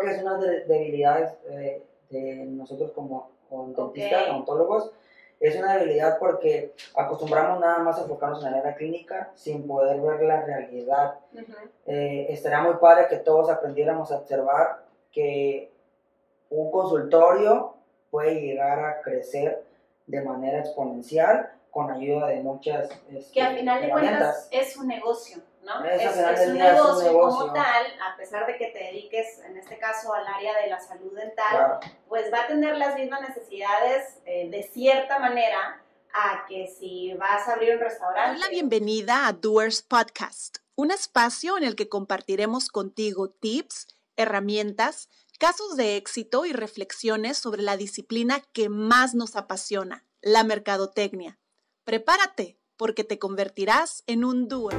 creo que es una de debilidades eh, de nosotros como, dentistas, odontólogos. Es una debilidad porque acostumbramos nada más a enfocarnos en la área clínica sin poder ver la realidad. Eh, estaría muy padre que todos aprendiéramos a observar que un consultorio puede llegar a crecer de manera exponencial con ayuda de muchas este, que al final de cuentas es un negocio ¿no? Es, un negocio, como tal, a pesar de que te dediques, en este caso, al área de la salud dental, pues va a tener las mismas necesidades eh, de cierta manera a que si vas a abrir un restaurante. la bienvenida a Doers Podcast, un espacio en el que compartiremos contigo tips, herramientas, casos de éxito y reflexiones sobre la disciplina que más nos apasiona, la mercadotecnia. Prepárate, porque te convertirás en un doer.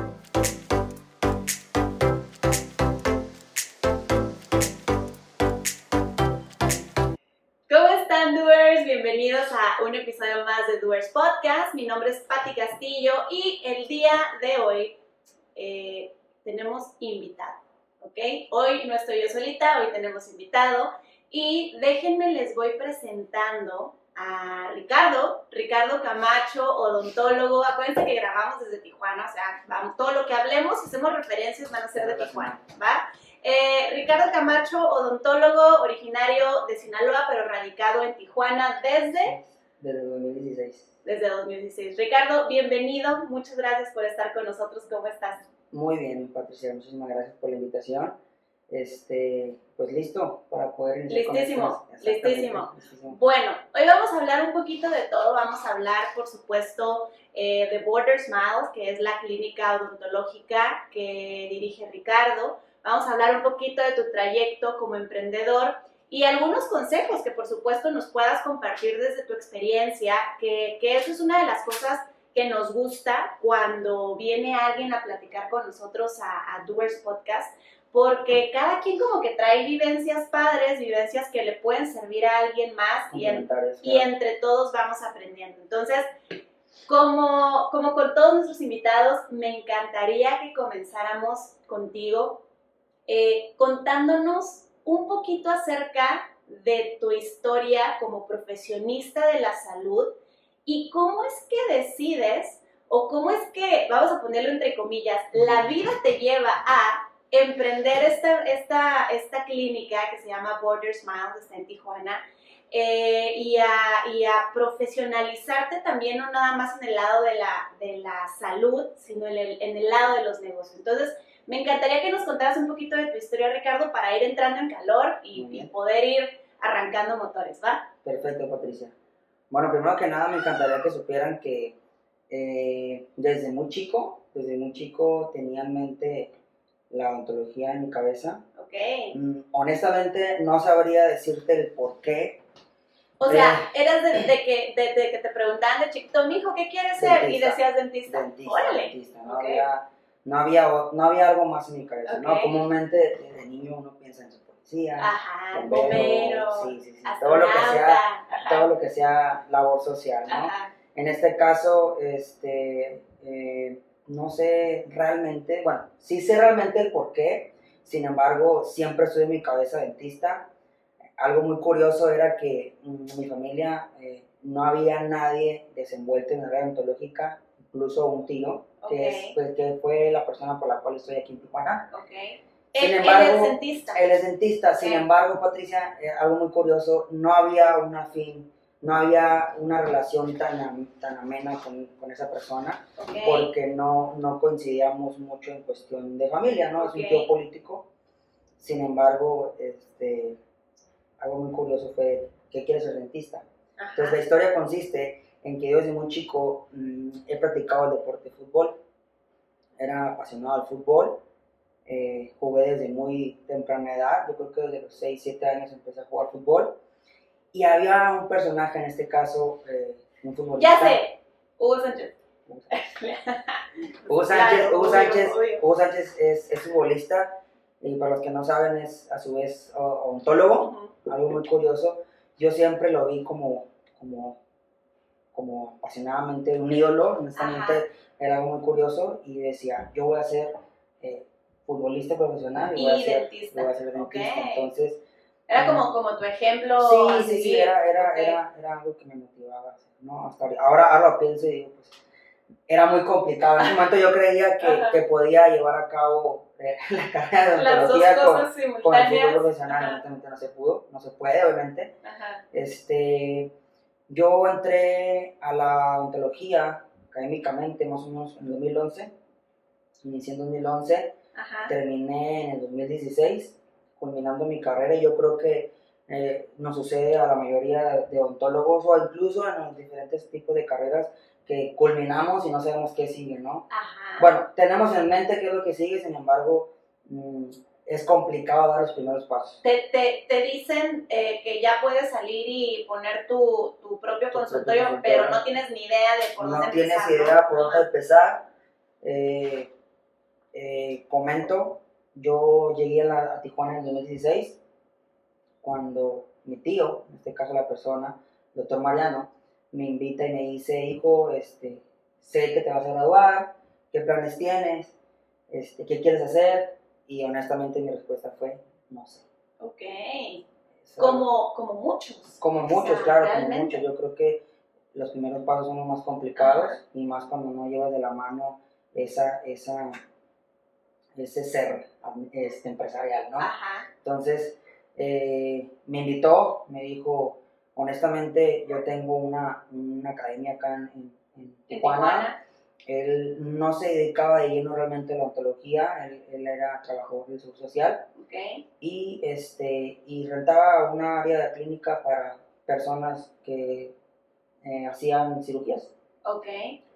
Bienvenidos a un episodio más de Doers Podcast. Mi nombre es Patti Castillo y el día de hoy eh, tenemos invitado, ¿ok? Hoy no estoy yo solita, hoy tenemos invitado y déjenme les voy presentando a Ricardo, Ricardo Camacho, odontólogo. Acuérdense que grabamos desde Tijuana, o sea, vamos, todo lo que hablemos, hacemos referencias, van a ser de Tijuana, ¿va? Eh, Ricardo Camacho, odontólogo, originario de Sinaloa, pero radicado en Tijuana desde... Desde 2016. Desde 2016. Ricardo, bienvenido, muchas gracias por estar con nosotros, ¿cómo estás? Muy bien, Patricia, muchísimas gracias por la invitación este, pues listo para poder listísimo, listísimo, listísimo. Bueno, hoy vamos a hablar un poquito de todo. Vamos a hablar, por supuesto, eh, de Border Smiles, que es la clínica odontológica que dirige Ricardo. Vamos a hablar un poquito de tu trayecto como emprendedor y algunos consejos que, por supuesto, nos puedas compartir desde tu experiencia, que, que eso es una de las cosas que nos gusta cuando viene alguien a platicar con nosotros a, a Doers Podcast, porque cada quien como que trae vivencias padres, vivencias que le pueden servir a alguien más y, y entre todos vamos aprendiendo. Entonces, como, como con todos nuestros invitados, me encantaría que comenzáramos contigo eh, contándonos un poquito acerca de tu historia como profesionista de la salud y cómo es que decides o cómo es que, vamos a ponerlo entre comillas, la vida te lleva a emprender esta, esta, esta clínica que se llama Border Smiles, está en Tijuana, eh, y, a, y, a, profesionalizarte también, no nada más en el lado de la, de la salud, sino en el, en el lado de los negocios. Entonces, me encantaría que nos contaras un poquito de tu historia, Ricardo, para ir entrando en calor y, poder ir arrancando motores, ¿va? Perfecto, Patricia. Bueno, primero que nada me encantaría que supieran que eh, desde muy chico, desde muy chico tenía en mente la odontología en mi cabeza. Ok. Mm, honestamente, no sabría decirte el por qué. O sea, eras de, que, de, que te preguntaban de chiquito, hijo, ¿qué quieres ser? Y decías dentista. Dentista, Órale. dentista. No, había, no, había, no había algo más en mi cabeza, ¿no? Comúnmente, desde niño uno piensa en su policía, Ajá, bombero, sí, sí, sí, todo lo que sea, todo lo que sea labor social, ¿no? Ajá. En este caso, este... Eh, no sé realmente, bueno, sí sé realmente el por qué, sin embargo, siempre estuve en mi cabeza dentista. Algo muy curioso era que en mi familia eh, no había nadie desenvuelto en la área odontológica, incluso un tío, que, pues, que fue la persona por la cual estoy aquí en Tijuana. Okay. Sin embargo, él es dentista. Él es dentista, sin embargo, Patricia, eh, algo muy curioso, no había una fin no había una relación tan, tan amena con, con esa persona porque no, no coincidíamos mucho en cuestión de familia, ¿no? Es un tío político. Sin embargo, este, algo muy curioso fue, ¿qué quiere ser dentista? Entonces la historia consiste en que yo desde muy chico mm, he practicado el deporte de fútbol. Era apasionado al fútbol. Eh, jugué desde muy temprana edad, yo creo que desde los 6, 7 años empecé a jugar fútbol y había un personaje, en este caso, eh, un futbolista. Ya sé, Hugo Sánchez. Hugo Sánchez, Hugo Sánchez, Hugo Sánchez es, es, futbolista y para los que no saben es a su vez ontólogo, algo muy curioso. Yo siempre lo vi como, como, como apasionadamente un ídolo, honestamente era algo muy curioso y decía, yo voy a ser eh, futbolista profesional y, voy, a ser, dentista. Entonces, como tu ejemplo. Sí, sí, sí, era, era, era, era, algo que me motivaba. ¿no? Hasta ahora, ahora lo pienso y digo, pues, era muy complicado. En ese momento yo creía que, que podía llevar a cabo eh, la carrera de odontología con, con, el fútbol profesional. Evidentemente no se pudo, no se puede, obviamente. Ajá. Este, yo entré a la odontología académicamente más o menos en 2011. Inicié en 2011, Ajá. terminé en el 2016, culminando mi carrera. Y yo creo que eh, nos sucede a la mayoría de odontólogos o incluso en los diferentes tipos de carreras que culminamos y no sabemos qué sigue, ¿no? Ajá. Bueno, tenemos en mente qué es lo que sigue, sin embargo, mmm, es complicado dar los primeros pasos. Te, te, te dicen eh, que ya puedes salir y poner tu, tu propio consultorio, pero no tienes ni idea de por dónde empezar. No tienes idea por dónde empezar. Eh, eh, comento, yo llegué a, la, a Tijuana en el 2016, cuando mi tío, en este caso la persona, el doctor Mariano, me invita y me dice, hijo, este, sé que te vas a graduar, qué planes tienes, este, qué quieres hacer, y honestamente mi respuesta fue, no sé. Ok. como, como muchos. Como muchos, claro, como muchos. Yo creo que los primeros pasos son los más complicados y más cuando no llevas de la mano esa, esa, ese ser este, empresarial, ¿no? Ajá. Entonces, eh, me invitó, me dijo, honestamente, yo tengo una, una academia acá en, en, Tijuana. Él no se dedicaba de lleno realmente a la ontología, él, él era trabajador de salud social. Okay. Y, este, y rentaba una área de clínica para personas que eh, hacían cirugías. Ok.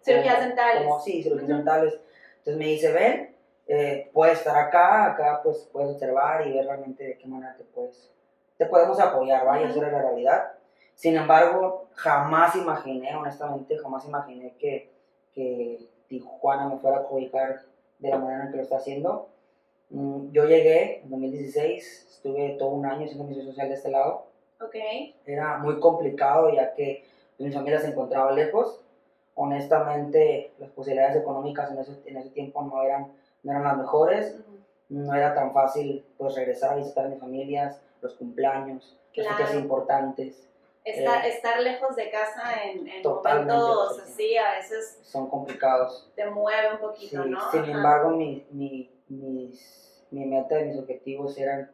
Cirugías dentales. Como, sí, cirugías dentales. Entonces me dice, ven, eh, puedes estar acá, acá pues puedes observar y ver realmente de qué manera te puedes, te podemos apoyar, vaya, uh -huh. la realidad. Sin embargo, jamás imaginé, honestamente, jamás imaginé que, que Tijuana me fuera a cobijar de la manera en que lo está haciendo. Mm, yo llegué en 2016, estuve todo un año haciendo misión social de este lado. Okay. Era muy complicado ya que mi familia se encontraba lejos. Honestamente, las posibilidades económicas en ese, en ese tiempo no eran, no eran las mejores. Uh -huh. No era tan fácil pues regresar a visitar a mis familias, los cumpleaños, claro. las fechas importantes. Estar, eh, estar, lejos de casa en, en momentos así a veces son complicados. Te mueve un poquito, sí, ¿no? Sin Ajá. embargo, mi, mi, mis, mi meta y mis objetivos eran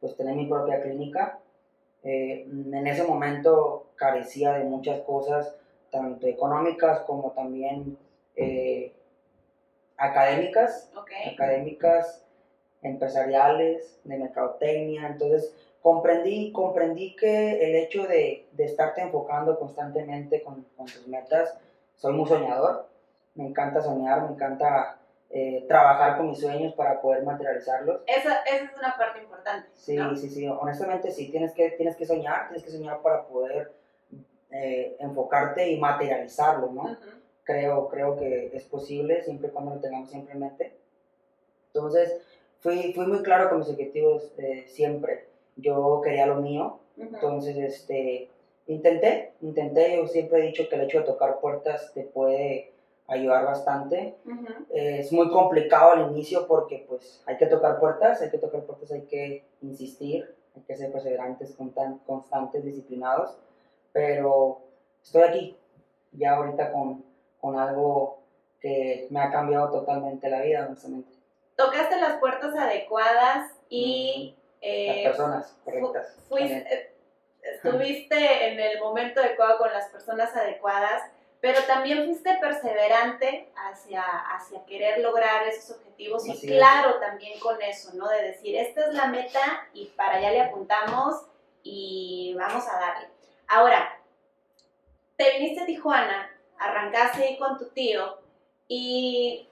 pues tener mi propia clínica. Eh, en ese momento carecía de muchas cosas, tanto económicas como también eh, académicas, okay. académicas, empresariales, de mercadotecnia. Entonces, comprendí, comprendí que el hecho de, de estarte enfocando constantemente con, con, tus metas, soy muy soñador, me encanta soñar, me encanta eh, trabajar con mis sueños para poder materializarlos. Esa, esa es una parte importante. Sí, ¿no? sí, sí, honestamente sí, tienes que, tienes que soñar, tienes que soñar para poder eh, enfocarte y materializarlo, ¿no? Uh -huh. creo, creo que es posible siempre y cuando lo tengamos siempre en mente. Entonces, fui, fui muy claro con mis objetivos eh, siempre yo quería lo mío, uh -huh. entonces este, intenté, intenté, yo siempre he dicho que el hecho de tocar puertas te puede ayudar bastante. Uh -huh. eh, es muy complicado al inicio porque pues hay que tocar puertas, hay que tocar puertas, hay que insistir, hay que ser perseverantes, constantes, disciplinados, pero estoy aquí, ya ahorita con, con algo que me ha cambiado totalmente la vida, honestamente. Tocaste las puertas adecuadas y... Uh -huh eh, las personas correctas. Fuiste, eh, estuviste en el momento adecuado con las personas adecuadas, pero también fuiste perseverante hacia, hacia querer lograr esos objetivos y claro también con eso, ¿no? De decir, esta es la meta y para allá le apuntamos y vamos a darle. Ahora, te viniste a Tijuana, arrancaste ahí con tu tío y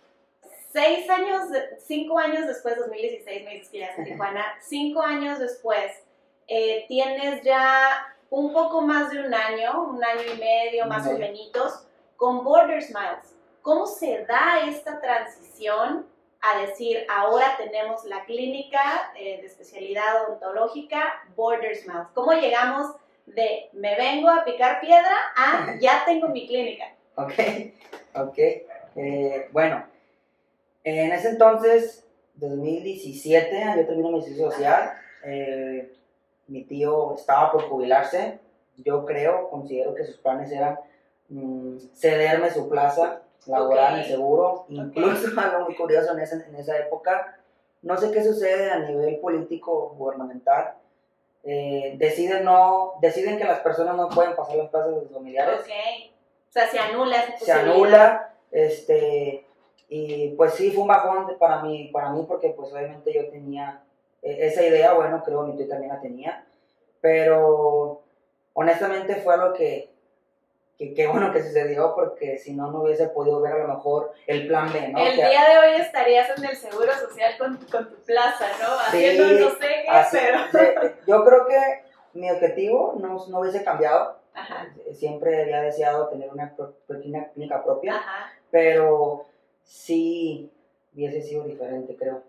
seis años, cinco años después, 2016 me dices que ya en Tijuana, cinco años después, eh, tienes ya un poco más de un año, un año y medio más o menos, con Border Smiles. ¿Cómo se da esta transición a decir, ahora tenemos la clínica eh, de especialidad odontológica Border Smiles? ¿Cómo llegamos de me vengo a picar piedra a ya tengo mi clínica? Ok, ok. Eh, bueno, en ese entonces, 2017, yo termino mi servicio social. Eh, mi tío estaba por jubilarse, yo creo, considero que sus planes eran mm, cederme su plaza laboral y seguro, incluso algo muy curioso en esa, en esa época, no sé qué sucede a nivel político gubernamental, eh, deciden no deciden que las personas no pueden pasar las plazas de sus familiares. Okay. O sea, se anula Se anula, este, y pues sí, fue un bajón para mí, para mí porque pues obviamente yo tenía e, esa idea, bueno, creo que tío también la tenía, pero honestamente fue algo que, qué bueno que sucedió porque si no, no hubiese podido ver a lo mejor el plan B, ¿no? El día de hoy estarías en el Seguro Social con, con tu plaza, ¿no? Haciendo no sé qué, pero... yo creo que mi objetivo no, no hubiese cambiado. Ajá. Siempre había deseado tener una, una clínica propia, Ajá. pero sí hubiese sido diferente, creo.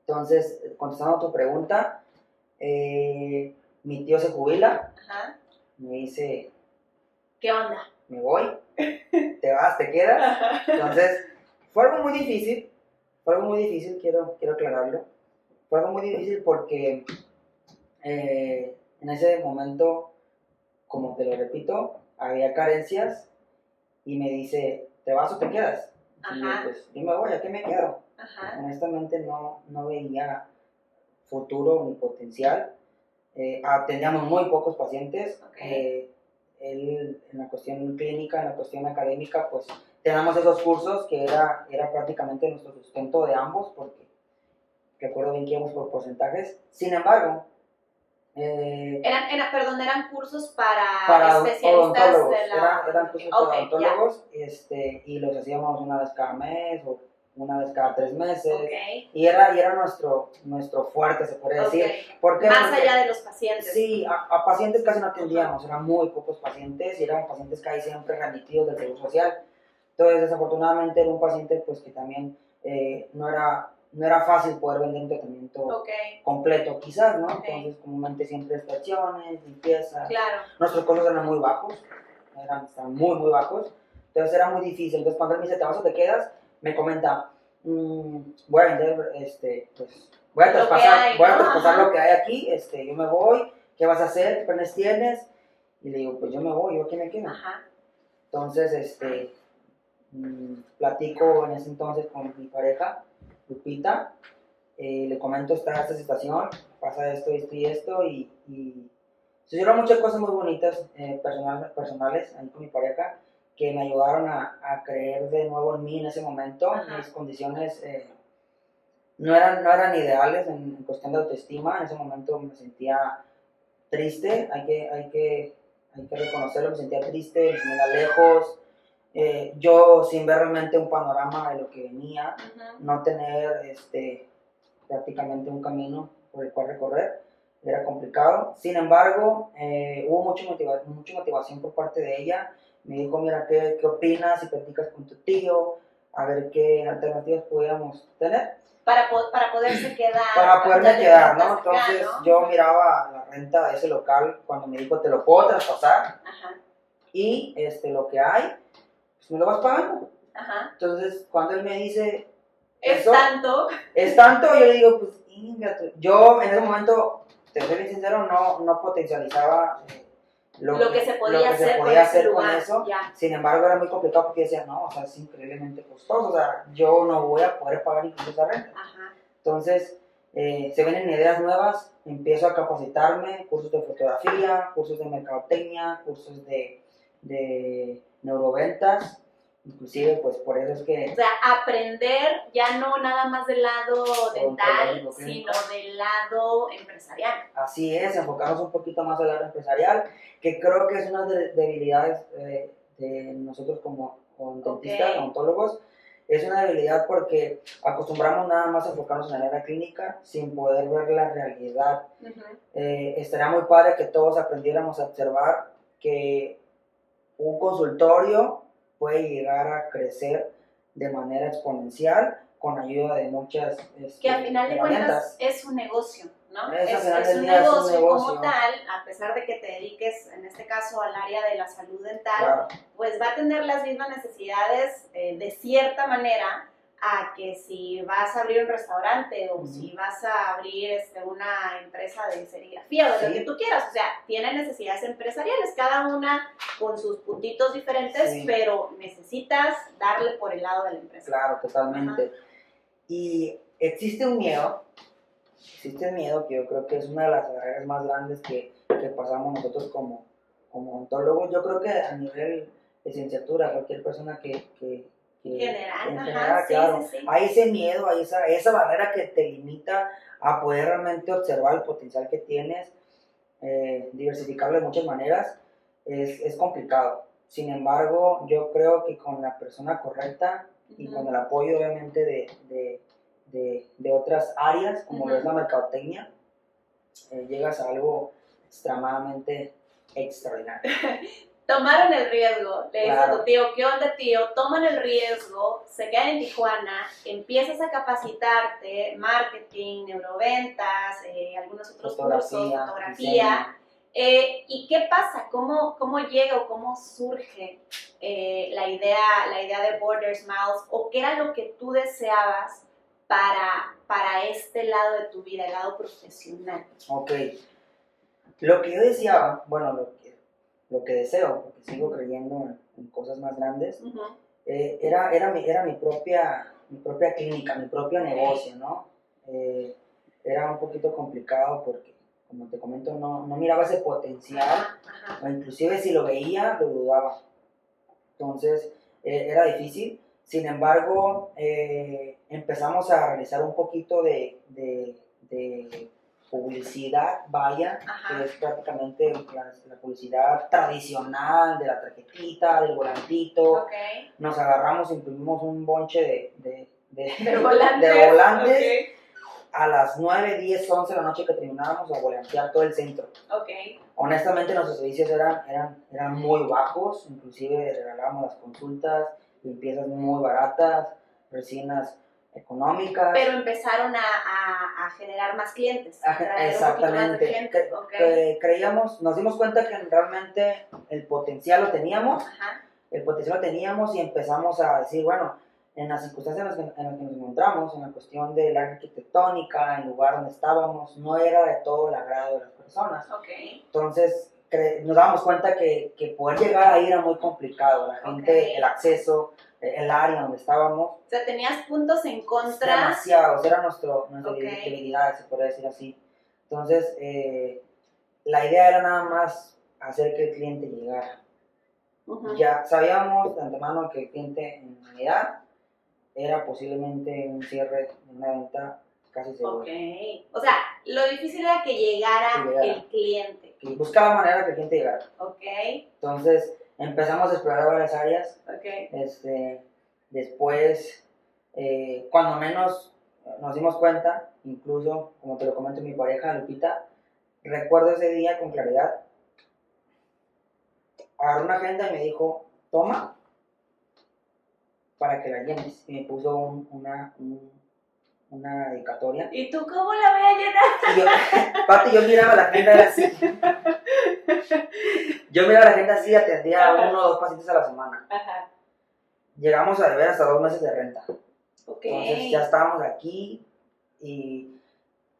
Entonces, contestando a tu pregunta, eh, mi tío se jubila, Ajá. me dice, ¿qué onda? Me voy, te vas, te quedas. Entonces, fue algo muy difícil, fue algo muy difícil, quiero, quiero aclararlo. Fue algo muy difícil porque eh, en ese momento, como te lo repito, había carencias y me dice, ¿te vas o te quedas? Y yo, pues, yo me voy, ¿a qué me quedo? Honestamente no, no veía futuro ni potencial. Eh, teníamos muy pocos pacientes. Eh, él, en la cuestión clínica, en la cuestión académica, pues tenemos esos cursos que era, era prácticamente nuestro sustento de ambos, porque recuerdo bien que íbamos por porcentajes. Sin embargo, eh, eran, perdón, eran cursos para, especialistas de la... Eran, cursos para odontólogos este, y los hacíamos una vez cada mes o una vez cada tres meses. Y, era, y era nuestro, nuestro fuerte, se podría decir. Porque, Más allá de los pacientes. Sí, a, pacientes casi no atendíamos, eran muy pocos pacientes y eran pacientes casi siempre remitidos del Seguro Social. Entonces, desafortunadamente, era un paciente pues que también eh, no, era, no era fácil poder vender un tratamiento completo, quizás, ¿no? Entonces, comúnmente siempre estaciones, limpieza. Claro. Nuestros costos eran muy bajos, eran, muy, muy bajos. Entonces, era muy difícil. Entonces, cuando él me dice, ¿te vas o te quedas? me comenta, mm, voy a vender, este, pues, voy a traspasar, voy a traspasar lo que hay aquí, este, yo me voy, ¿qué vas a hacer? ¿Qué planes tienes? Y le digo, pues yo me voy, yo aquí me quedo. Entonces, este, mm, platico en ese entonces con mi pareja, Lupita, eh, le comento esta, esta situación, pasa esto, esto y esto, y, y sucedieron muchas cosas muy bonitas eh, personal, personales ahí con mi pareja, que me ayudaron a, a, creer de nuevo en mí en ese momento. Mis condiciones eh, no, eran, no eran ideales en, cuestión de autoestima. En ese momento me sentía triste, hay que, hay que, hay que reconocerlo, me sentía triste, me sentía lejos. Eh, yo sin ver realmente un panorama de lo que venía, no tener este, prácticamente un camino por el cual recorrer, era complicado. Sin embargo, eh, hubo mucha, motiva mucha motivación por parte de ella me dijo, mira, ¿qué, qué opinas? Si platicas con tu tío, a ver qué alternativas podíamos tener. Para, para poderse quedar. Para poderme quedar, ¿no? Entonces yo miraba la renta de ese local cuando me dijo, te lo puedo traspasar. Ajá. Y este, lo que hay, pues me lo vas pagando. Ajá. Entonces, cuando él me dice... Es tanto. Es tanto, yo le digo, pues, yo en ese momento, te soy sincero, no, no potencializaba... Eh, lo, que, se podía hacer, con eso. Sin embargo, era muy complicado porque decía, no, o sea, es increíblemente costoso, o sea, yo no voy a poder pagar incluso esa renta. Entonces, eh, se vienen ideas nuevas, empiezo a capacitarme, cursos de fotografía, cursos de mercadotecnia, cursos de, de neuroventas, Inclusive, pues por eso es que... O sea, aprender ya no nada más del lado dental, sino del lado empresarial. Así es, enfocarnos un poquito más al lado empresarial, que creo que es una de debilidades eh, de nosotros como, dentistas, odontólogos. Es una debilidad porque acostumbramos nada más a enfocarnos en la área clínica sin poder ver la realidad. Eh, estaría muy padre que todos aprendiéramos a observar que un consultorio puede llegar a crecer de manera exponencial con ayuda de muchas este, que al final de cuentas es un negocio ¿no? Es, un negocio, como tal, a pesar de que te dediques, en este caso, al área de la salud dental, pues va a tener las mismas necesidades eh, de cierta manera a que si vas a abrir un restaurante o si vas a abrir este, una empresa de serigrafía o de lo que tú quieras. O sea, tienen necesidades empresariales, cada una con sus puntitos diferentes, pero necesitas darle por el lado de la empresa. Claro, totalmente. Y existe un miedo, existe un miedo que yo creo que es una de las barreras más grandes que, que pasamos nosotros como, como ontólogos. Yo creo que a nivel de licenciatura, cualquier persona que, que general, en general claro. Hay ese miedo, hay esa, esa barrera que te limita a poder realmente observar el potencial que tienes, eh, diversificarlo de muchas maneras, es, es, complicado. Sin embargo, yo creo que con la persona correcta y con el apoyo obviamente de, de, de, de otras áreas, como lo es la mercadotecnia, eh, llegas a algo extremadamente extraordinario. tomaron el riesgo. Le dijo a tu tío, ¿qué onda, tío? Toman el riesgo, se quedan en Tijuana, empiezas a capacitarte, marketing, neuroventas, eh, algunos otros cursos, fotografía. Eh, ¿Y qué pasa? ¿Cómo, ¿Cómo llega o cómo surge eh, la, idea, la idea de Borders Miles? ¿O qué era lo que tú deseabas para, para este lado de tu vida, el lado profesional? Ok. Lo que yo deseaba, bueno, lo lo que deseo, porque sigo creyendo en, cosas más grandes, eh, era, era, mi, era mi, propia, mi propia clínica, mi propio negocio, ¿no? Eh, era un poquito complicado porque, como te comento, no, no miraba ese potencial, o inclusive si lo veía, lo dudaba. Entonces, eh, era difícil. Sin embargo, empezamos a realizar un poquito de, de, de publicidad, vaya, que es prácticamente la, publicidad tradicional de la tarjetita, del volantito. Nos agarramos, imprimimos un bonche de, de, volantes. A las 9, 10, 11 de la noche que terminábamos a volantear todo el centro. Honestamente nuestros servicios eran, eran, eran muy bajos, inclusive regalábamos las consultas, limpiezas muy baratas, resinas económicas. Pero empezaron a, a, generar más clientes. exactamente. creíamos, nos dimos cuenta que realmente el potencial lo teníamos, el potencial lo teníamos y empezamos a decir, bueno, en las circunstancias en las, que, nos encontramos, en la cuestión de la arquitectónica, en el lugar donde estábamos, no era de todo el agrado de las personas. Entonces, nos dábamos cuenta que, que, poder llegar ahí era muy complicado, la gente, el acceso, el área donde estábamos. O sea, tenías puntos en contra. Demasiados, era nuestro, nuestra debilidad, se podría decir así. Entonces, eh, la idea era nada más hacer que el cliente llegara. Ya sabíamos de antemano que el cliente en realidad era posiblemente un cierre de una venta casi seguro. Ok. O sea, lo difícil era que llegara, el cliente. Que buscaba manera que el cliente llegara. Ok. Entonces, empezamos a explorar varias áreas. Este, después, eh, cuando menos nos dimos cuenta, incluso, como te lo comento mi pareja, Lupita, recuerdo ese día con claridad. Agarró una agenda y me dijo, toma, para que la llenes. Y me puso una, una dedicatoria. ¿Y tú cómo la voy a llenar? yo, Pati, yo miraba la agenda así. Yo miraba la agenda así, atendía uno o dos pacientes a la semana. Ajá. Llegamos a deber hasta dos meses de renta. Okay. Entonces ya estábamos aquí y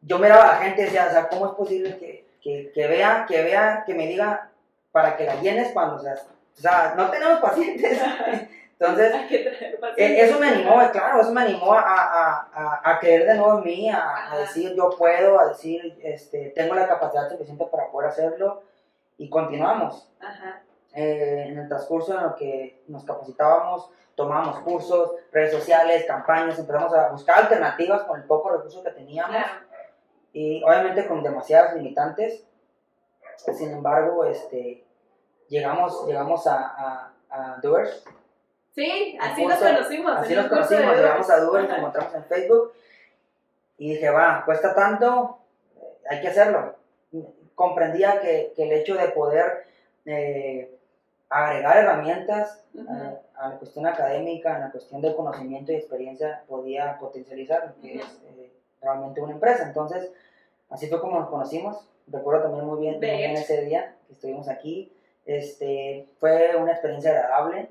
yo miraba a la gente y decía, o sea, ¿cómo es posible que, que, que vea, que vea, que me diga para que la llenes cuando, o sea, o sea no tenemos pacientes? Entonces, e, eso me animó, claro, eso me animó a, a, a, creer de nuevo en mí, a, decir yo puedo, a decir este, tengo la capacidad suficiente para poder hacerlo y continuamos. Eh, en el transcurso en el que nos capacitábamos, tomamos cursos, redes sociales, campañas, empezamos a buscar alternativas con el poco recurso que teníamos. Y obviamente con demasiadas limitantes. Sin embargo, este, llegamos, llegamos a, a, a Doers Sí, así nos conocimos. Así nos conocimos, llegamos a Dubai, nos encontramos en Facebook y dije, va, cuesta tanto, hay que hacerlo. Comprendía que, que el hecho de poder eh, agregar herramientas eh, a la cuestión académica, en la cuestión de conocimiento y experiencia, podía potencializar lo que es eh, realmente una empresa. Entonces, así fue como nos conocimos. Recuerdo también muy bien, muy bien ese día que estuvimos aquí. Este, fue una experiencia agradable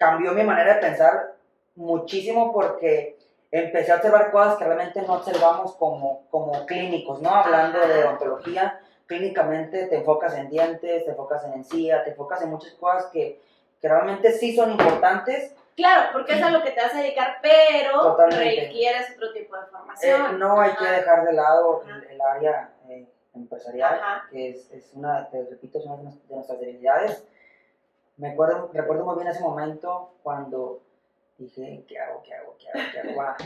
cambió mi manera de pensar muchísimo porque empecé a observar cosas que realmente no observamos como, como clínicos, ¿no? Hablando de odontología, clínicamente te enfocas en dientes, te enfocas en encía, te enfocas en muchas cosas que, que realmente sí son importantes. Claro, porque es a lo que te vas a dedicar, pero requieres otro tipo de formación. Eh, no hay que dejar de lado el, área eh, empresarial, que es, es, una, te repito, es una de nuestras debilidades. Me acuerdo, recuerdo muy bien ese momento cuando dije, ¿qué hago? ¿Qué hago? ¿Qué hago? ¿Qué hago? Ah,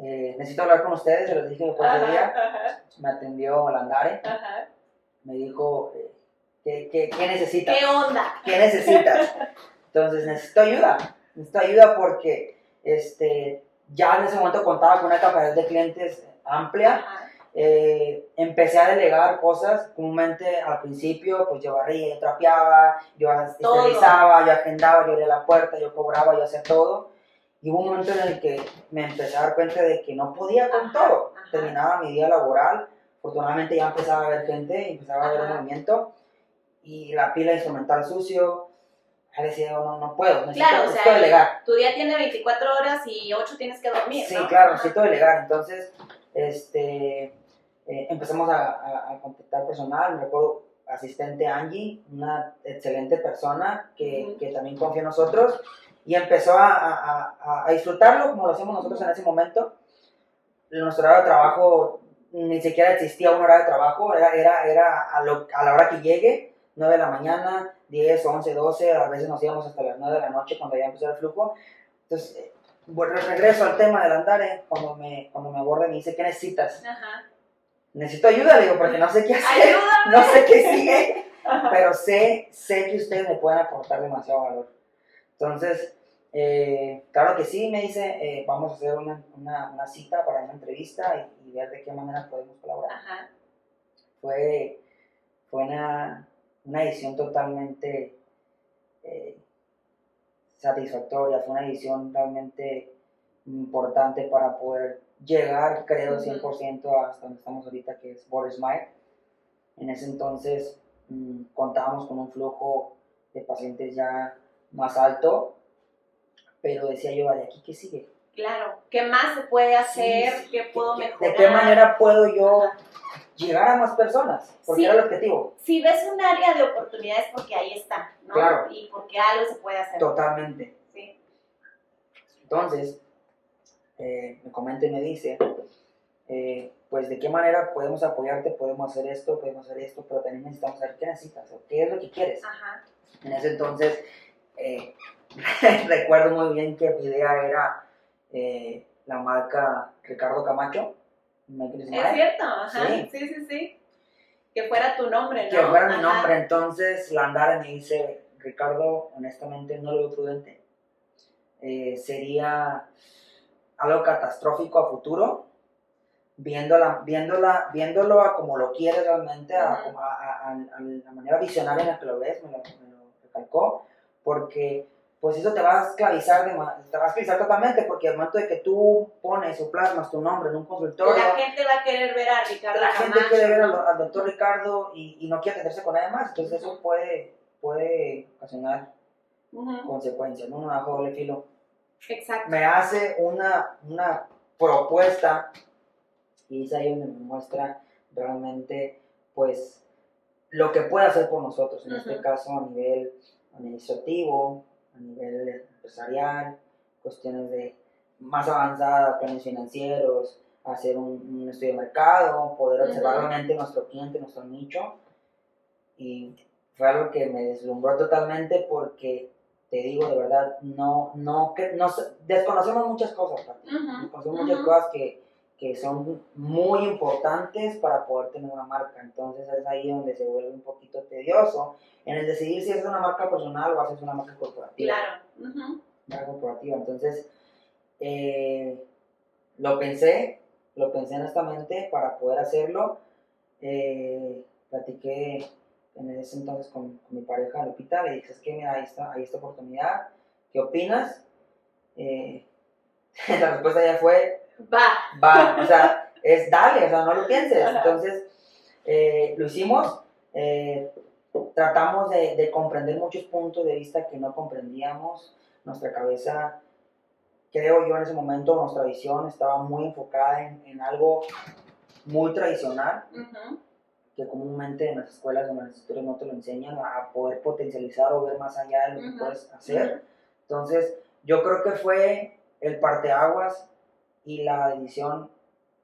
eh, necesito hablar con ustedes, se los dije después del día. Me atendió Landare. Me dijo, eh, ¿qué, qué, qué necesitas? ¿Qué onda? ¿Qué necesitas? Entonces, necesito ayuda. Necesito ayuda porque este, ya en ese momento contaba con una capacidad de clientes amplia. Eh, empecé a delegar cosas, comúnmente al principio, pues yo barría, yo trapeaba, yo esterilizaba, yo agendaba, yo abría la puerta, yo cobraba, yo hacía todo. Y hubo un momento en el que me empecé a dar cuenta de que no podía con todo. Terminaba mi día laboral, afortunadamente ya empezaba a ver gente, empezaba a ver movimiento, y la pila instrumental sucio, ya decía, no, no puedo, necesito, claro, o sea, delegar. Tu día tiene 24 horas y 8 tienes que dormir, Sí, claro, necesito delegar. Entonces, este, eh, empezamos a, a, contactar personal, me recuerdo asistente Angie, una excelente persona que, que también confía en nosotros y empezó a, a, disfrutarlo como lo hacemos nosotros en ese momento. Nuestro horario de trabajo ni siquiera existía un horario de trabajo, era, era, era a, a, la hora que llegue, 9 de la mañana, 10, 11, 12, a veces nos íbamos hasta las 9 de la noche cuando ya empezó el flujo. Entonces, eh, regreso al tema del andar, cuando me, cuando me aborda me dice, ¿qué necesitas? Necesito ayuda, le digo, porque no sé qué hacer, no sé qué sigue, pero sé, sé que ustedes me pueden aportar demasiado valor. Entonces, eh, claro que sí, me dice, eh, vamos a hacer una, una, una, cita para una entrevista y, ver de qué manera podemos colaborar. Fue, fue una, una edición totalmente eh, satisfactoria, fue una edición realmente importante para poder llegar, creo, 100% hasta donde estamos ahorita, que es Boris Smile. En ese entonces mm, contábamos con un flujo de pacientes ya más alto, pero decía yo, ¿de aquí qué sigue? Claro, ¿qué más se puede hacer? ¿Qué puedo mejorar? ¿De qué manera puedo yo llegar a más personas? Porque era el objetivo. Si ves un área de oportunidades, porque ahí está, ¿no? Claro. Y porque algo se puede hacer. Totalmente. Sí. Entonces, eh, me comenta y me dice, eh, pues de qué manera podemos apoyarte, podemos hacer esto, podemos hacer esto, pero también necesitamos saber qué necesitas o qué es lo que quieres. Ajá. En ese entonces, eh, recuerdo muy bien que mi idea era la marca Ricardo Camacho. Es cierto, ajá. Sí. sí, sí, Que fuera tu nombre, ¿no? Que fuera mi nombre. Entonces la andara me dice, Ricardo, honestamente no lo veo prudente. Eh, sería algo catastrófico a futuro, viéndola, viéndola, viéndolo a como lo quieres realmente, a, a, la manera visionaria en la que lo ves, me lo, me lo recalcó, porque pues eso te va a esclavizar, te va a esclavizar totalmente, porque al momento de que tú pones o plasmas tu nombre en un consultorio... La gente va a querer ver a Ricardo La gente quiere ver al, doctor Ricardo y, y, no quiere atenderse con nadie más, entonces eso puede, puede ocasionar consecuencias, ¿no? Un doble filo. Exacto. Me hace una, una propuesta y es ahí donde me muestra realmente, pues, lo que puede hacer por nosotros, en este caso a nivel administrativo, a nivel empresarial, cuestiones de más avanzadas, planes financieros, hacer un, estudio de mercado, poder observar realmente nuestro cliente, nuestro nicho. Y fue algo que me deslumbró totalmente porque te digo de verdad, no, no, que, no desconocemos muchas cosas, desconocemos muchas cosas que, que son muy importantes para poder tener una marca. Entonces es ahí donde se vuelve un poquito tedioso en el decidir si es una marca personal o haces una marca corporativa. Claro. Marca corporativa. Entonces, eh, lo pensé, lo pensé honestamente para poder hacerlo. Eh, platiqué en ese entonces con, mi pareja Lupita, le dije, es que mira, ahí está, esta oportunidad, ¿qué opinas? Eh, la respuesta ya fue, va. Va, o sea, es dale, o sea, no lo pienses. Entonces, eh, lo hicimos, eh, tratamos de, comprender muchos puntos de vista que no comprendíamos, nuestra cabeza creo yo en ese momento nuestra visión estaba muy enfocada en, algo muy tradicional, que comúnmente en las escuelas o en las escuelas no te lo enseñan a poder potencializar o ver más allá de lo que puedes hacer. Entonces, yo creo que fue el parteaguas y la decisión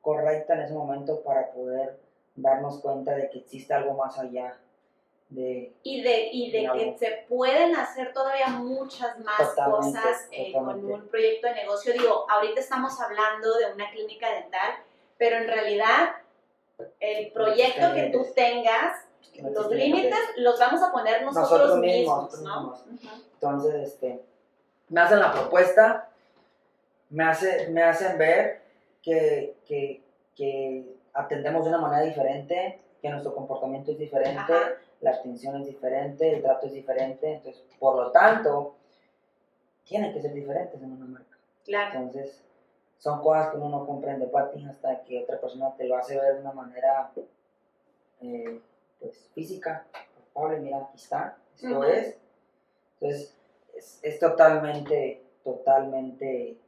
correcta en ese momento para poder darnos cuenta de que existe algo más allá de... Y de, y de que se pueden hacer todavía muchas más cosas eh, con un proyecto de negocio. Digo, ahorita estamos hablando de una clínica dental, pero en realidad el proyecto que tú tengas, los límites los vamos a poner nosotros, mismos, ¿no? Entonces, este, me hacen la propuesta, me, hace, me hacen ver que, que, que atendemos de una manera diferente, que nuestro comportamiento es diferente, la atención es diferente, el trato es diferente, entonces, por lo tanto, tienen que ser diferentes en una marca. Claro. Entonces, son cosas que uno no comprende, Pati, hasta que otra persona te lo hace ver de una manera, eh, pues, física, palpable, mira, aquí está, esto es. Entonces, es, totalmente, totalmente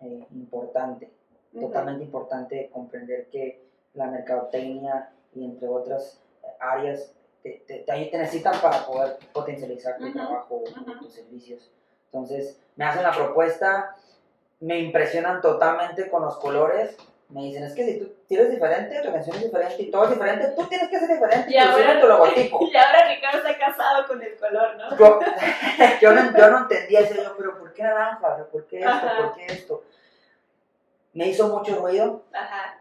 eh, importante totalmente importante comprender que la mercadotecnia y entre otras áreas te, te, necesitan para poder potencializar tu trabajo o tus servicios. Entonces, me hacen la propuesta, me impresionan totalmente con los colores. Me dicen, es que si tú tienes diferente, tu canción es diferente y todo es diferente, tú tienes que ser diferente. Y, ahora, tu logotipo. y ahora Ricardo está casado con el color, ¿no? Yo, no, yo no entendía eso, yo, pero ¿por qué naranja? ¿Por qué esto? ¿Por qué esto? me hizo mucho ruido. Ajá.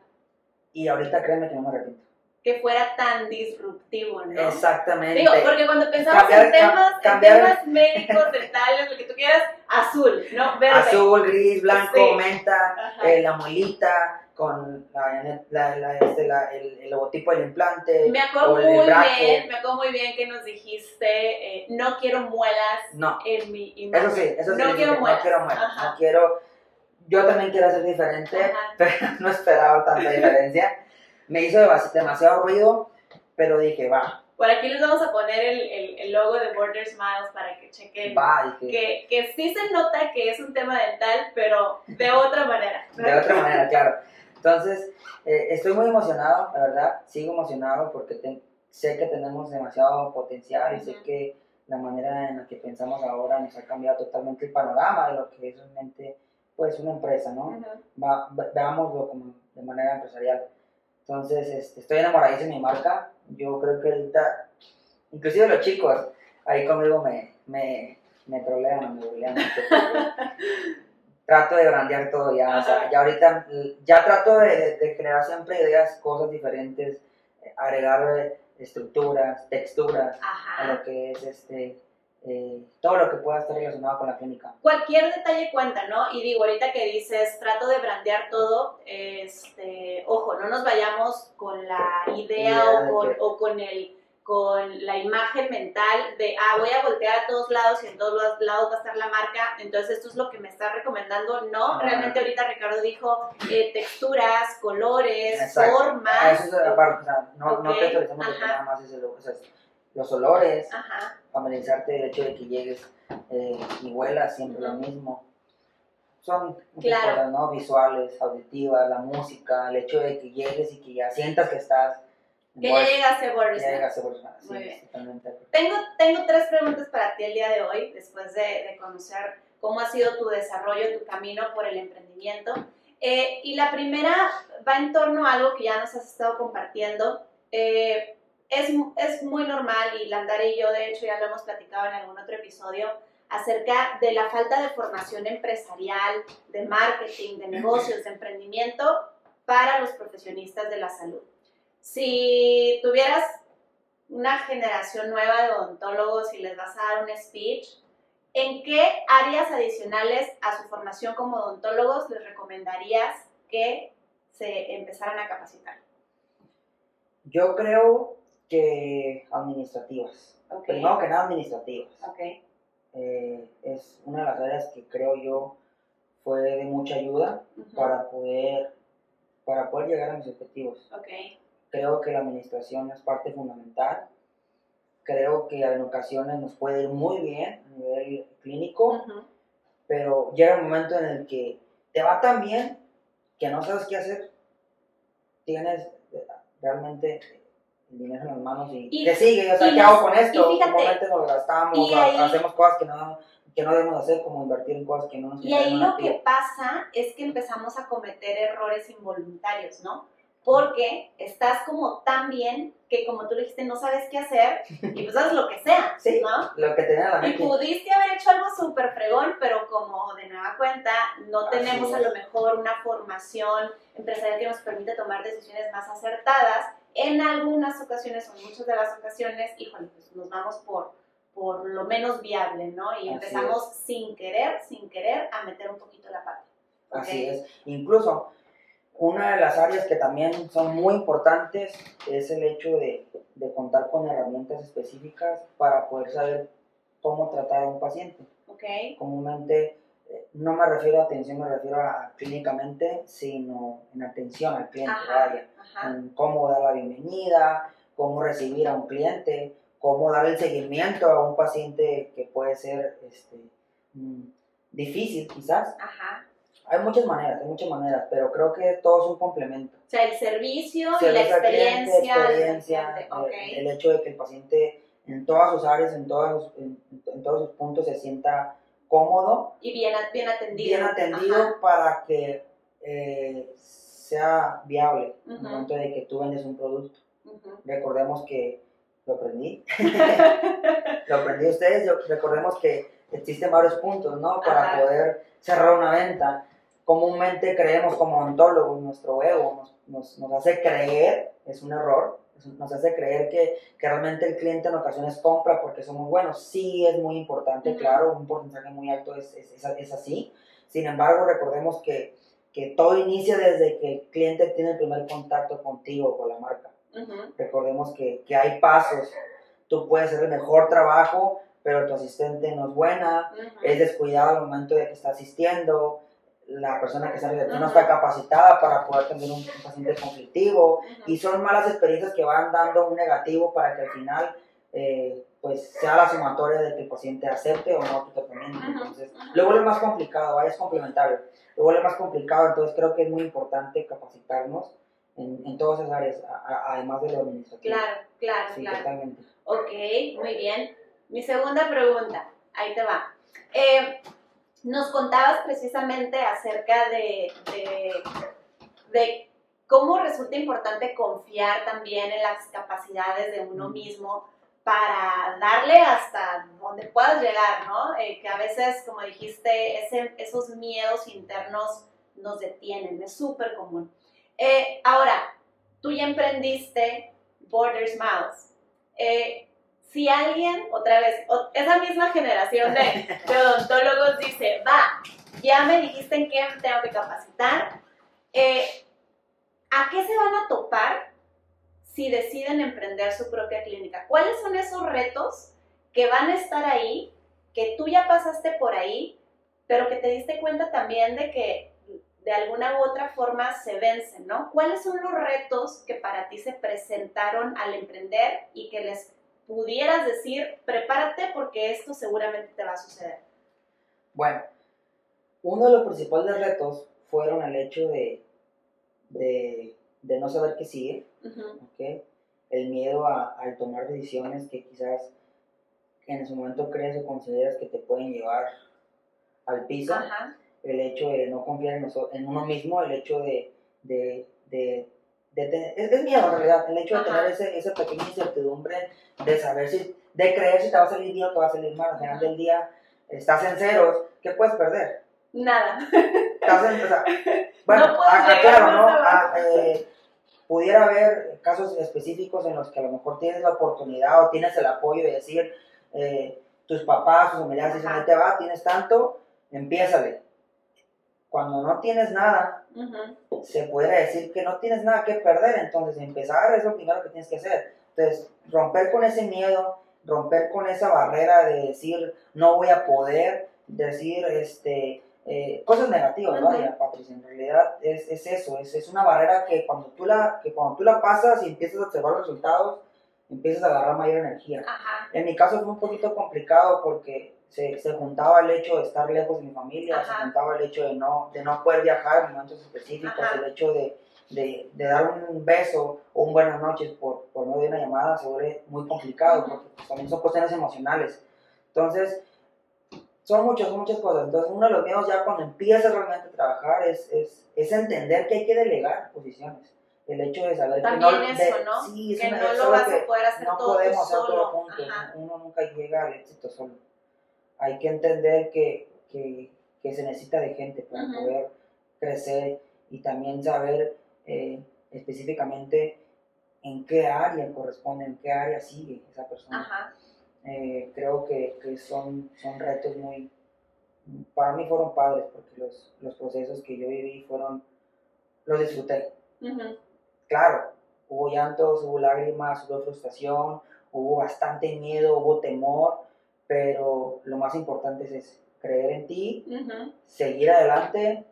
Y ahorita créeme que no me arrepiento. Que fuera tan disruptivo, ¿no? Exactamente. Digo, porque cuando pensamos en temas, en temas médicos, dentales, lo que tú quieras, azul, ¿no? Verde. Azul, gris, blanco, menta, eh, la muelita, con la, la, este, el, el, logotipo del implante. Me acuerdo muy bien, me acuerdo muy bien que nos dijiste, eh, no quiero muelas no. en mi imagen. Eso sí, eso sí. No, quiero muelas. no quiero muelas. No quiero yo también quiero ser diferente, pero no esperaba tanta diferencia. Me hizo demasiado ruido, pero dije, va. Por aquí les vamos a poner el, el, logo de Border Smiles para que chequen. Va, que, que sí se nota que es un tema dental, pero de otra manera. De otra manera, claro. Entonces, eh, estoy muy emocionado, la verdad. Sigo emocionado porque sé que tenemos demasiado potencial y sé que la manera en la que pensamos ahora nos ha cambiado totalmente el panorama de lo que es realmente pues una empresa, ¿no? veámoslo como de manera empresarial. Entonces, este, estoy enamoradísimo de mi marca. Yo creo que ahorita, inclusive los chicos, ahí conmigo me, me, me trolean, me burlean trato de brandear todo ya. O sea, ya ahorita, ya trato de, de, generar siempre ideas, cosas diferentes, agregar estructuras, texturas a lo que es este eh, todo lo que pueda estar relacionado con la clínica. Cualquier detalle cuenta, ¿no? Y digo, ahorita que dices, trato de brandear todo, este, ojo, no nos vayamos con la idea, o, con, o con el con la imagen mental de, ah, voy a voltear a todos lados y en todos lados va a estar la marca, entonces esto es lo que me está recomendando. No, realmente ahorita Ricardo dijo eh, texturas, colores, formas. Eso es aparte, o sea, no, no te actualizamos de nada más ese o sea, los olores, familiarizarte del hecho de que llegues eh, y huelas siempre lo mismo. Son muchas cosas, ¿no? Visuales, auditivas, la música, el hecho de que llegues y que ya sientas que estás... Que ya llegaste a Ya llegaste a Muy bien. Tengo, tengo tres preguntas para ti el día de hoy, después de, de conocer cómo ha sido tu desarrollo, tu camino por el emprendimiento. Eh, y la primera va en torno a algo que ya nos has estado compartiendo. Eh, es, es muy normal y Landare y yo de hecho ya lo hemos platicado en algún otro episodio acerca de la falta de formación empresarial, de marketing, de negocios, de emprendimiento para los profesionistas de la salud. Si tuvieras una generación nueva de odontólogos y les vas a dar un speech, ¿en qué áreas adicionales a su formación como odontólogos les recomendarías que se empezaran a capacitar? Yo creo que administrativas. Primero que nada administrativas. Eh, es una de las áreas que creo yo fue de mucha ayuda para, poder, para poder llegar a mis objetivos. Creo que la administración es parte fundamental. Creo que en ocasiones nos puede ir muy bien a nivel clínico, pero llega un momento en el que te va tan bien que no sabes qué hacer. Tienes eh, realmente el dinero en las manos y, te sigue, o sea, ¿qué hago con esto? Normalmente nos gastamos, hacemos cosas que no, que no debemos hacer, como invertir en cosas que no nos Y ahí lo que pasa es que empezamos a cometer errores involuntarios, ¿no? porque estás como tan bien que como tú dijiste no sabes qué hacer y pues haces lo que sea, sí, ¿no? Lo que tenía la mente. Y pudiste haber hecho algo súper fregón, pero como de nueva cuenta no tenemos a lo mejor una formación empresarial que nos permite tomar decisiones más acertadas, en algunas ocasiones o en muchas de las ocasiones, híjole, pues nos vamos por, por lo menos viable, ¿no? Y empezamos sin querer, sin querer a meter un poquito la pata. Así es. Incluso una de las áreas que también son muy importantes es el hecho de, de, contar con herramientas específicas para poder saber cómo tratar a un paciente. Okay. Comúnmente, no me refiero a atención, me refiero a, clínicamente, sino en atención al cliente, en cómo dar la bienvenida, cómo recibir a un cliente, cómo dar el seguimiento a un paciente que puede ser este, mm, difícil quizás. Ajá. Hay muchas maneras, hay muchas maneras, pero creo que todo es un complemento. O sea, el servicio y la experiencia. experiencia eh, el, hecho de que el paciente en todas sus áreas, en todos, en, todos sus puntos se sienta cómodo. Y bien, bien atendido. Bien atendido para que eh, sea viable en el momento de que tú vendes un producto. Recordemos que lo aprendí. lo aprendí ustedes. Recordemos que existen varios puntos, ¿no? Para poder cerrar una venta comúnmente creemos como ontólogos, nuestro ego nos, nos, hace creer, es un error, nos hace creer que, que, realmente el cliente en ocasiones compra porque somos buenos. Sí es muy importante, claro, un porcentaje muy alto es, es, es, así. Sin embargo, recordemos que, que, todo inicia desde que el cliente tiene el primer contacto contigo, con la marca. Recordemos que, que, hay pasos. Tú puedes hacer el mejor trabajo, pero tu asistente no es buena, es descuidado al momento de que está asistiendo, la persona que sale de ti no está capacitada para poder tener un, paciente conflictivo y son malas experiencias que van dando un negativo para que al final eh, pues sea la sumatoria de que el paciente acepte o no tu tratamiento. Entonces, lo vuelve más complicado, es complementario, lo vuelve más complicado, entonces creo que es muy importante capacitarnos en, en todas esas áreas, además de lo administrativo. Claro, claro, sí, claro. Totalmente. Ok, muy bien. Mi segunda pregunta, ahí te va. Eh, nos contabas precisamente acerca de, de, cómo resulta importante confiar también en las capacidades de uno mismo para darle hasta donde puedas llegar, ¿no? Eh, que a veces, como dijiste, ese, esos miedos internos nos detienen, es súper común. Eh, ahora, tú ya emprendiste Borders Mouse. Eh, si alguien, otra vez, esa misma generación de, odontólogos dice, va, ya me dijiste en qué tengo que capacitar, eh, ¿a qué se van a topar si deciden emprender su propia clínica? ¿Cuáles son esos retos que van a estar ahí, que tú ya pasaste por ahí, pero que te diste cuenta también de que de alguna u otra forma se vencen, ¿no? ¿Cuáles son los retos que para ti se presentaron al emprender y que les pudieras decir, prepárate porque esto seguramente te va a suceder? Bueno, uno de los principales retos fueron el hecho de, de, no saber qué sigue, el miedo a, tomar decisiones que quizás en ese momento crees o consideras que te pueden llevar al piso, el hecho de no confiar en, en uno mismo, el hecho de, de es, miedo en realidad, el hecho de tener ese, esa pequeña incertidumbre de saber si, de creer si te va a salir bien o te va a salir mal. Al final del día estás en ceros, ¿qué puedes perder? Nada. Estás en, o sea, bueno, no claro, ¿no? eh, pudiera haber casos específicos en los que a lo mejor tienes la oportunidad o tienes el apoyo de decir, eh, tus papás, tus familiares dicen, ahí te va, tienes tanto, empiézale cuando no tienes nada, se puede decir que no tienes nada que perder, entonces empezar es lo primero que tienes que hacer. Entonces, romper con ese miedo, romper con esa barrera de decir no voy a poder, decir este, eh, cosas negativas, ¿no? Patricia, en realidad es, es eso, es, es, una barrera que cuando, tú la, que cuando tú la pasas y empiezas a observar los resultados, empiezas a agarrar mayor energía. En mi caso fue un poquito complicado porque se, se, juntaba el hecho de estar lejos de mi familia, se juntaba el hecho de no, de no poder viajar en momentos específicos, el hecho de, de, de, dar un beso o un buenas noches por, por medio de una llamada se vuelve muy complicado porque pues, también son cuestiones emocionales. Entonces, son muchas, muchas cosas. Entonces, uno de los miedos ya cuando empiezas realmente a trabajar es, es, es entender que hay que delegar posiciones el hecho de saber que no, eso, ¿no? Sí, que no lo vas a poder hacer no todo podemos hacer solo. todo juntos, uno nunca llega al éxito solo. Hay que entender que, que, que se necesita de gente para poder crecer y también saber eh, específicamente en qué área corresponde, en qué área sigue esa persona. Eh, creo que, que, son, son retos muy, para mí fueron padres, porque los, los procesos que yo viví fueron, los disfruté. Claro, hubo llantos, hubo lágrimas, hubo frustración, hubo bastante miedo, hubo temor, pero lo más importante es creer en ti, seguir adelante,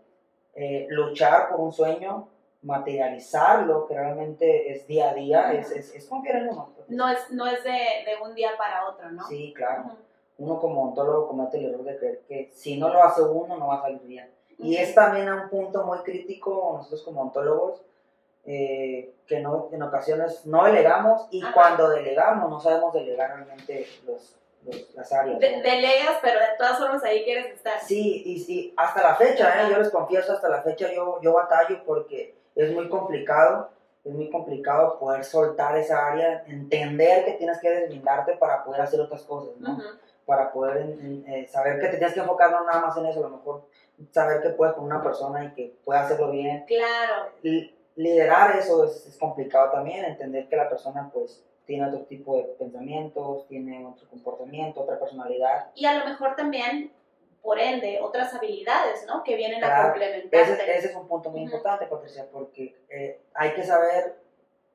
eh, luchar por un sueño, materializarlo, que realmente es día a día, es, es, confiar en uno. No es, no es de, de, un día para otro, ¿no? Sí, claro. Uno como ontólogo comete el error de creer que si no lo hace uno, no va a salir bien. Y es también un punto muy crítico nosotros como ontólogos, eh, que no, en ocasiones no delegamos y cuando delegamos no sabemos delegar realmente los, las áreas. Delegas, pero de todas formas ahí quieres estar. Sí, y sí, hasta la fecha, ¿eh? yo les confieso, hasta la fecha yo, yo batallo porque es muy complicado, es muy complicado poder soltar esa área, entender que tienes que deslindarte para poder hacer otras cosas, ¿no? Para poder eh, saber que te tienes que enfocar no nada más en eso, a lo mejor saber que puedes con una persona y que puede hacerlo bien. Claro. Liderar eso es, complicado también, entender que la persona pues tiene otro tipo de pensamientos, tiene otro comportamiento, otra personalidad. Y a lo mejor también, por ende, otras habilidades, ¿no? Que vienen a complementar. Ese, ese, es un punto muy importante, Patricia, porque eh, hay que saber,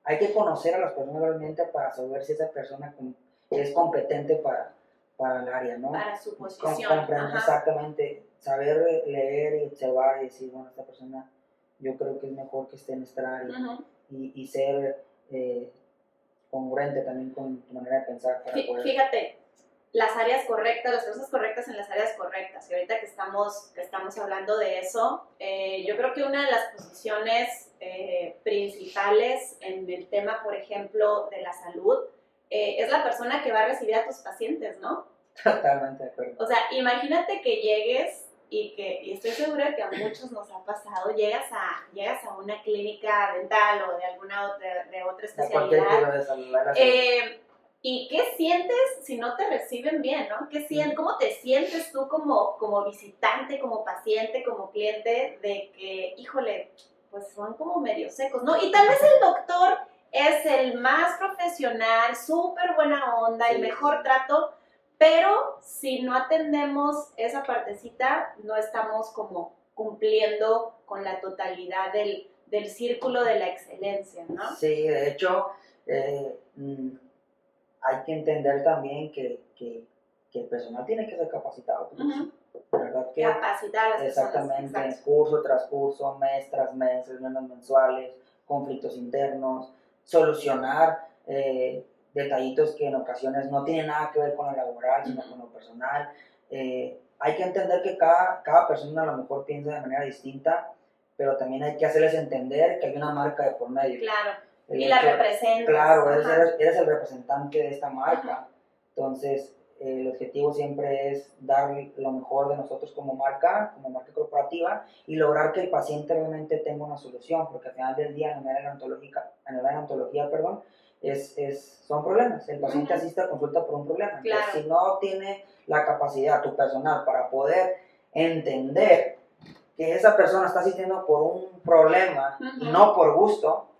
hay que conocer a las personas realmente para saber si esa persona es competente para, para el área, ¿no? Para su posición. exactamente, saber leer y observar y decir, bueno, esta persona yo creo que es mejor que esté en esta área y, y, ser eh, congruente también con tu manera de pensar. Para poder... Fíjate, las áreas correctas, las cosas correctas en las áreas correctas. Y ahorita que estamos, que estamos hablando de eso, eh, yo creo que una de las posiciones eh, principales en el tema, por ejemplo, de la salud, es la persona que va a recibir a tus pacientes, ¿no? Totalmente de acuerdo. O sea, imagínate que llegues y que y estoy segura que a muchos nos ha pasado, llegas a, llegas a una clínica dental o de alguna otra, de otra especialidad. Eh, ¿Y qué sientes si no te reciben bien, no? ¿Qué sientes, ¿Cómo te sientes tú como, como visitante, como paciente, como cliente de que, híjole, pues son como medio secos, ¿no? Y tal vez el doctor es el más profesional, súper buena onda, el mejor trato, pero si no atendemos esa partecita, no estamos como cumpliendo con la totalidad del, del círculo de la excelencia, ¿no? Sí, de hecho, eh, mm, hay que entender también que, que, que, el personal tiene que ser capacitado. ¿verdad? Que, Capacitar a las Exactamente, personas, curso tras curso, mes tras mes, reuniones mensuales, conflictos internos, solucionar eh, detallitos que en ocasiones no tienen nada que ver con lo laboral, sino con lo personal. Eh, hay que entender que cada, cada persona a lo mejor piensa de manera distinta, pero también hay que hacerles entender que hay una marca de por medio. Claro, y la representas. Claro, eres, eres, el representante de esta marca. Entonces, el objetivo siempre es dar lo mejor de nosotros como marca, como marca corporativa, y lograr que el paciente realmente tenga una solución, porque al final del día, a nivel ontológica, a nivel ontología, perdón, es, es, son problemas. El paciente asiste a consulta por un problema. si no tiene la capacidad, tu personal, para poder entender que esa persona está asistiendo por un problema y no por gusto,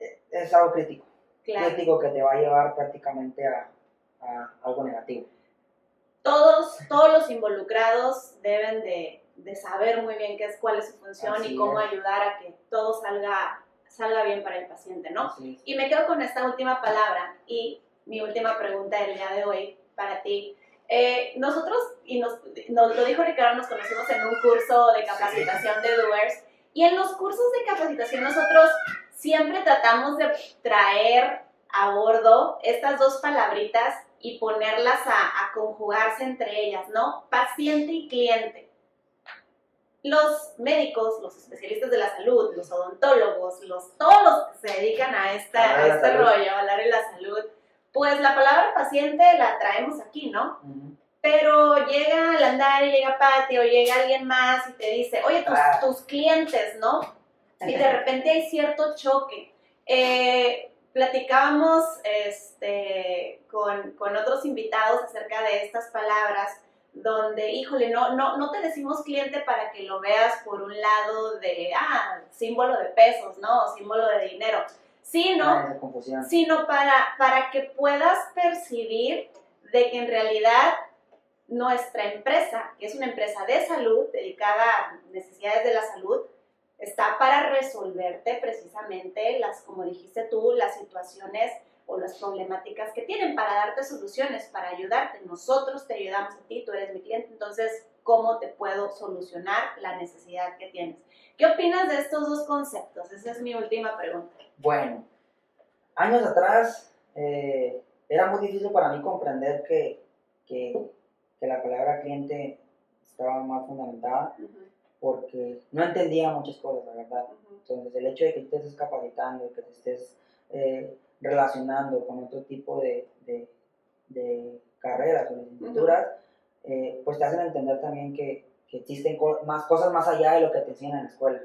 e, es algo crítico. Crítico que te va a llevar prácticamente a, a algo negativo. Todos, todos los involucrados deben de, de, saber muy bien qué es, cuál es su función y cómo ayudar a que todo salga salga bien para el paciente, ¿no? Y me quedo con esta última palabra y mi última pregunta del día de hoy para ti. Eh, nosotros, y nos, nos, lo dijo Ricardo, nos conocimos en un curso de capacitación de doers y en los cursos de capacitación nosotros siempre tratamos de traer a bordo estas dos palabritas y ponerlas a, conjugarse entre ellas, ¿no? Paciente y cliente. Los médicos, los especialistas de la salud, los odontólogos, los, todos los que se dedican a, esta, este rollo, a hablar de la salud, pues la palabra paciente la traemos aquí, ¿no? Pero llega al andar y llega Pati o llega alguien más y te dice, oye, tus, ah. tus clientes, ¿no? Y de repente hay cierto choque. Eh, platicábamos este, con, con, otros invitados acerca de estas palabras, donde, híjole, no, no, no te decimos cliente para que lo veas por un lado de, ah, símbolo de pesos, ¿no? símbolo de dinero, sino, ah, sino para, para que puedas percibir de que en realidad nuestra empresa, que es una empresa de salud dedicada a necesidades de la salud, está para resolverte precisamente las, como dijiste tú, las situaciones o las problemáticas que tienen, para darte soluciones, para ayudarte. Nosotros te ayudamos a ti, tú eres mi cliente, entonces, ¿cómo te puedo solucionar la necesidad que tienes? ¿Qué opinas de estos dos conceptos? Esa es mi última pregunta. Bueno, años atrás eh, era muy difícil para mí comprender que, que, que la palabra cliente estaba más fundamentada porque no entendía muchas cosas, la verdad. Entonces, el hecho de que te estés capacitando, que te estés eh, relacionando con otro tipo de, de, de carreras o licenciaturas, eh, pues te hacen entender también que, que existen más cosas más allá de lo que te enseñan en la escuela.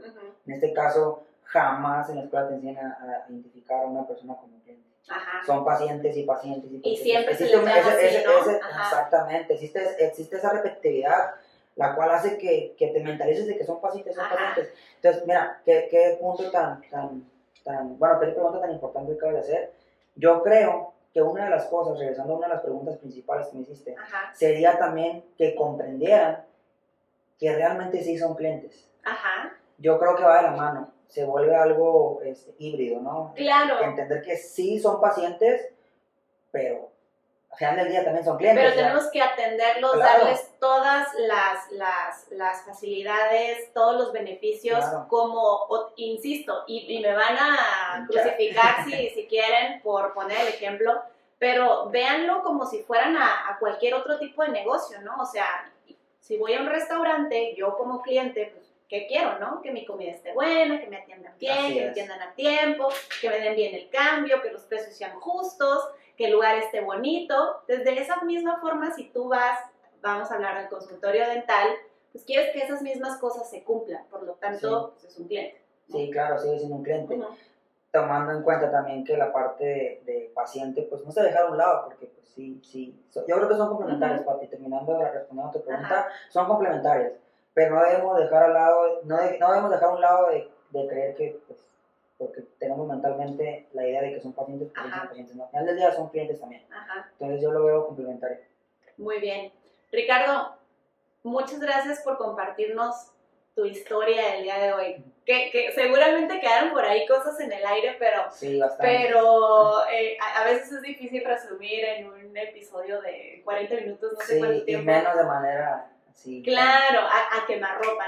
En este caso, jamás en la escuela te enseñan a, identificar a una persona como cliente. Son pacientes y pacientes y, pacientes. y siempre se les Exactamente, existe, existe esa repetitividad la cual hace que, que te mentalices de que son pacientes, son pacientes. Entonces, mira, qué, qué punto tan, tan, tan, bueno, qué pregunta tan importante acabas de hacer. Yo creo que una de las cosas, regresando a una de las preguntas principales que me hiciste, sería también que comprendieran que realmente sí son clientes. Ajá. Yo creo que va de la mano, se vuelve algo este, híbrido, ¿no? Claro. Entender que sí son pacientes, pero al final del día también son clientes. Pero tenemos que atenderlos, darles todas las, las, las, facilidades, todos los beneficios, como, insisto, y, me van a crucificar si, si quieren por poner el ejemplo, pero véanlo como si fueran a, a, cualquier otro tipo de negocio, ¿no? O sea, si voy a un restaurante, yo como cliente, pues, ¿qué quiero, no? Que mi comida esté buena, que me atiendan bien, que me atiendan a tiempo, que me den bien el cambio, que los precios sean justos, que el lugar esté bonito. Desde esa misma forma, si tú vas, vamos a hablar del consultorio dental, pues quieres que esas mismas cosas se cumplan, por lo tanto, pues, es un cliente. Sí, claro, sigue siendo un cliente. Tomando en cuenta también que la parte de, paciente, pues no se deja a un lado, porque pues sí, sí, yo creo que son complementarias, Pati, terminando de responder a tu pregunta, son complementarias, pero no debemos dejar al lado, no, no debemos dejar a un lado de, de creer que pues, porque tenemos mentalmente la idea de que son pacientes, pero son pacientes, ¿no? Al final del día son clientes también. Ajá. Entonces yo lo veo complementario. Muy bien. Ricardo, muchas gracias por compartirnos tu historia del día de hoy. Que, que, seguramente quedaron por ahí cosas en el aire, pero, sí, pero eh, a, veces es difícil resumir en un episodio de 40 minutos, no sé cuánto tiempo. Y menos de manera claro, a, a quemarropa,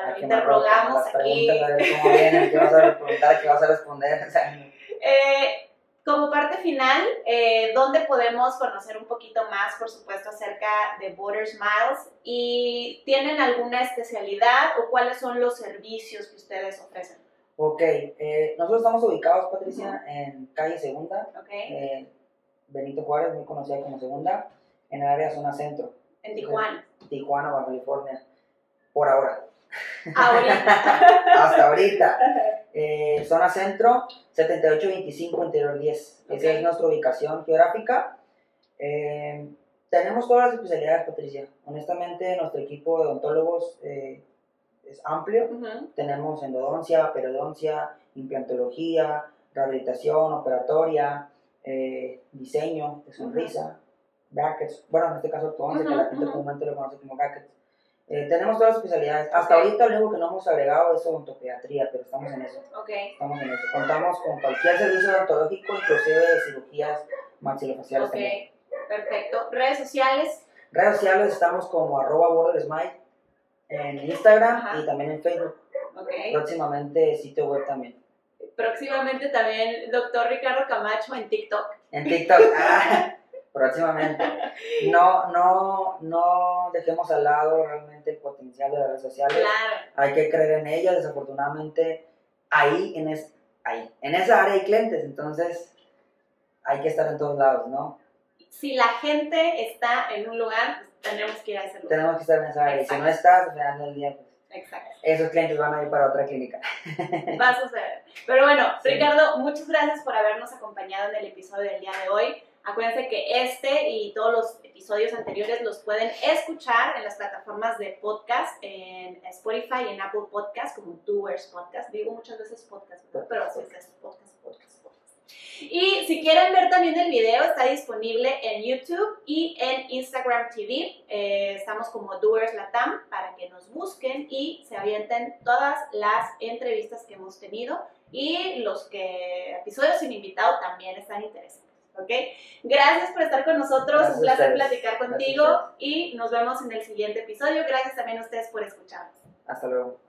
aquí. a cómo vienen, qué vas a preguntar, qué vas a responder. eh, como parte final, eh, ¿dónde podemos conocer un poquito más, por supuesto, acerca de Border Smiles? ¿Y tienen alguna especialidad o cuáles son los servicios que ustedes ofrecen? Ok, eh, nosotros estamos ubicados, Patricia, en calle Segunda, okay. eh, Benito Juárez, muy conocida como Segunda, en el área zona centro. En Tijuana. Tijuana, Baja California, por ahora. Ahorita. Hasta ahorita. Eh, zona centro, 7825, interior 10. Esa es nuestra ubicación geográfica. Eh, tenemos todas las especialidades, Patricia. Honestamente, nuestro equipo de odontólogos eh, es amplio. Tenemos endodoncia, periodoncia, implantología, rehabilitación, operatoria, diseño de sonrisa, brackets, bueno, en este caso ortodoncia, que la gente comúnmente lo conoce como brackets. Eh, tenemos todas las especialidades. Hasta ahorita lo único que no hemos agregado es odontopediatría, pero estamos en eso. Okay. Estamos en eso. Contamos con cualquier servicio odontológico, inclusive de cirugías maxilofaciales. Ok, perfecto. ¿Redes sociales? Redes sociales estamos como arroba bordersmile en Instagram y también en Facebook. Okay. Próximamente sitio web también. próximamente también doctor Ricardo Camacho en TikTok. En TikTok, ah, próximamente. No, no, no dejemos al lado realmente el potencial de las redes sociales. Claro. Hay que creer en ellas, desafortunadamente ahí en, es, ahí, en esa área hay clientes, entonces hay que estar en todos lados, ¿no? Si la gente está en un lugar, pues tenemos que ir a ese lugar. Tenemos que estar en esa área. Y si no estás, al final del día, pues Exacto. Esos clientes van a ir para otra clínica. Va a suceder. Pero bueno, Ricardo, muchas gracias por habernos acompañado en el episodio del día de hoy. Acuérdense que este y todos los episodios anteriores los pueden escuchar en las plataformas de podcast, en Spotify y en Apple Podcast, como Doers Podcast. Digo muchas veces podcast, pero así es podcast, podcast, podcast. Y si quieren ver también el video, está disponible en YouTube y en Instagram TV. Eh, estamos como Doers Latam para que nos busquen y se avienten todas las entrevistas que hemos tenido y los que episodios sin invitado también están interesantes. ¿Ok? Gracias por estar con nosotros, un placer platicar contigo y nos vemos en el siguiente episodio. Gracias también a ustedes por escucharnos. Hasta luego.